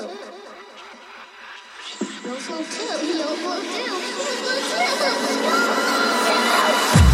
too. Those will do. Those will do. Those will do.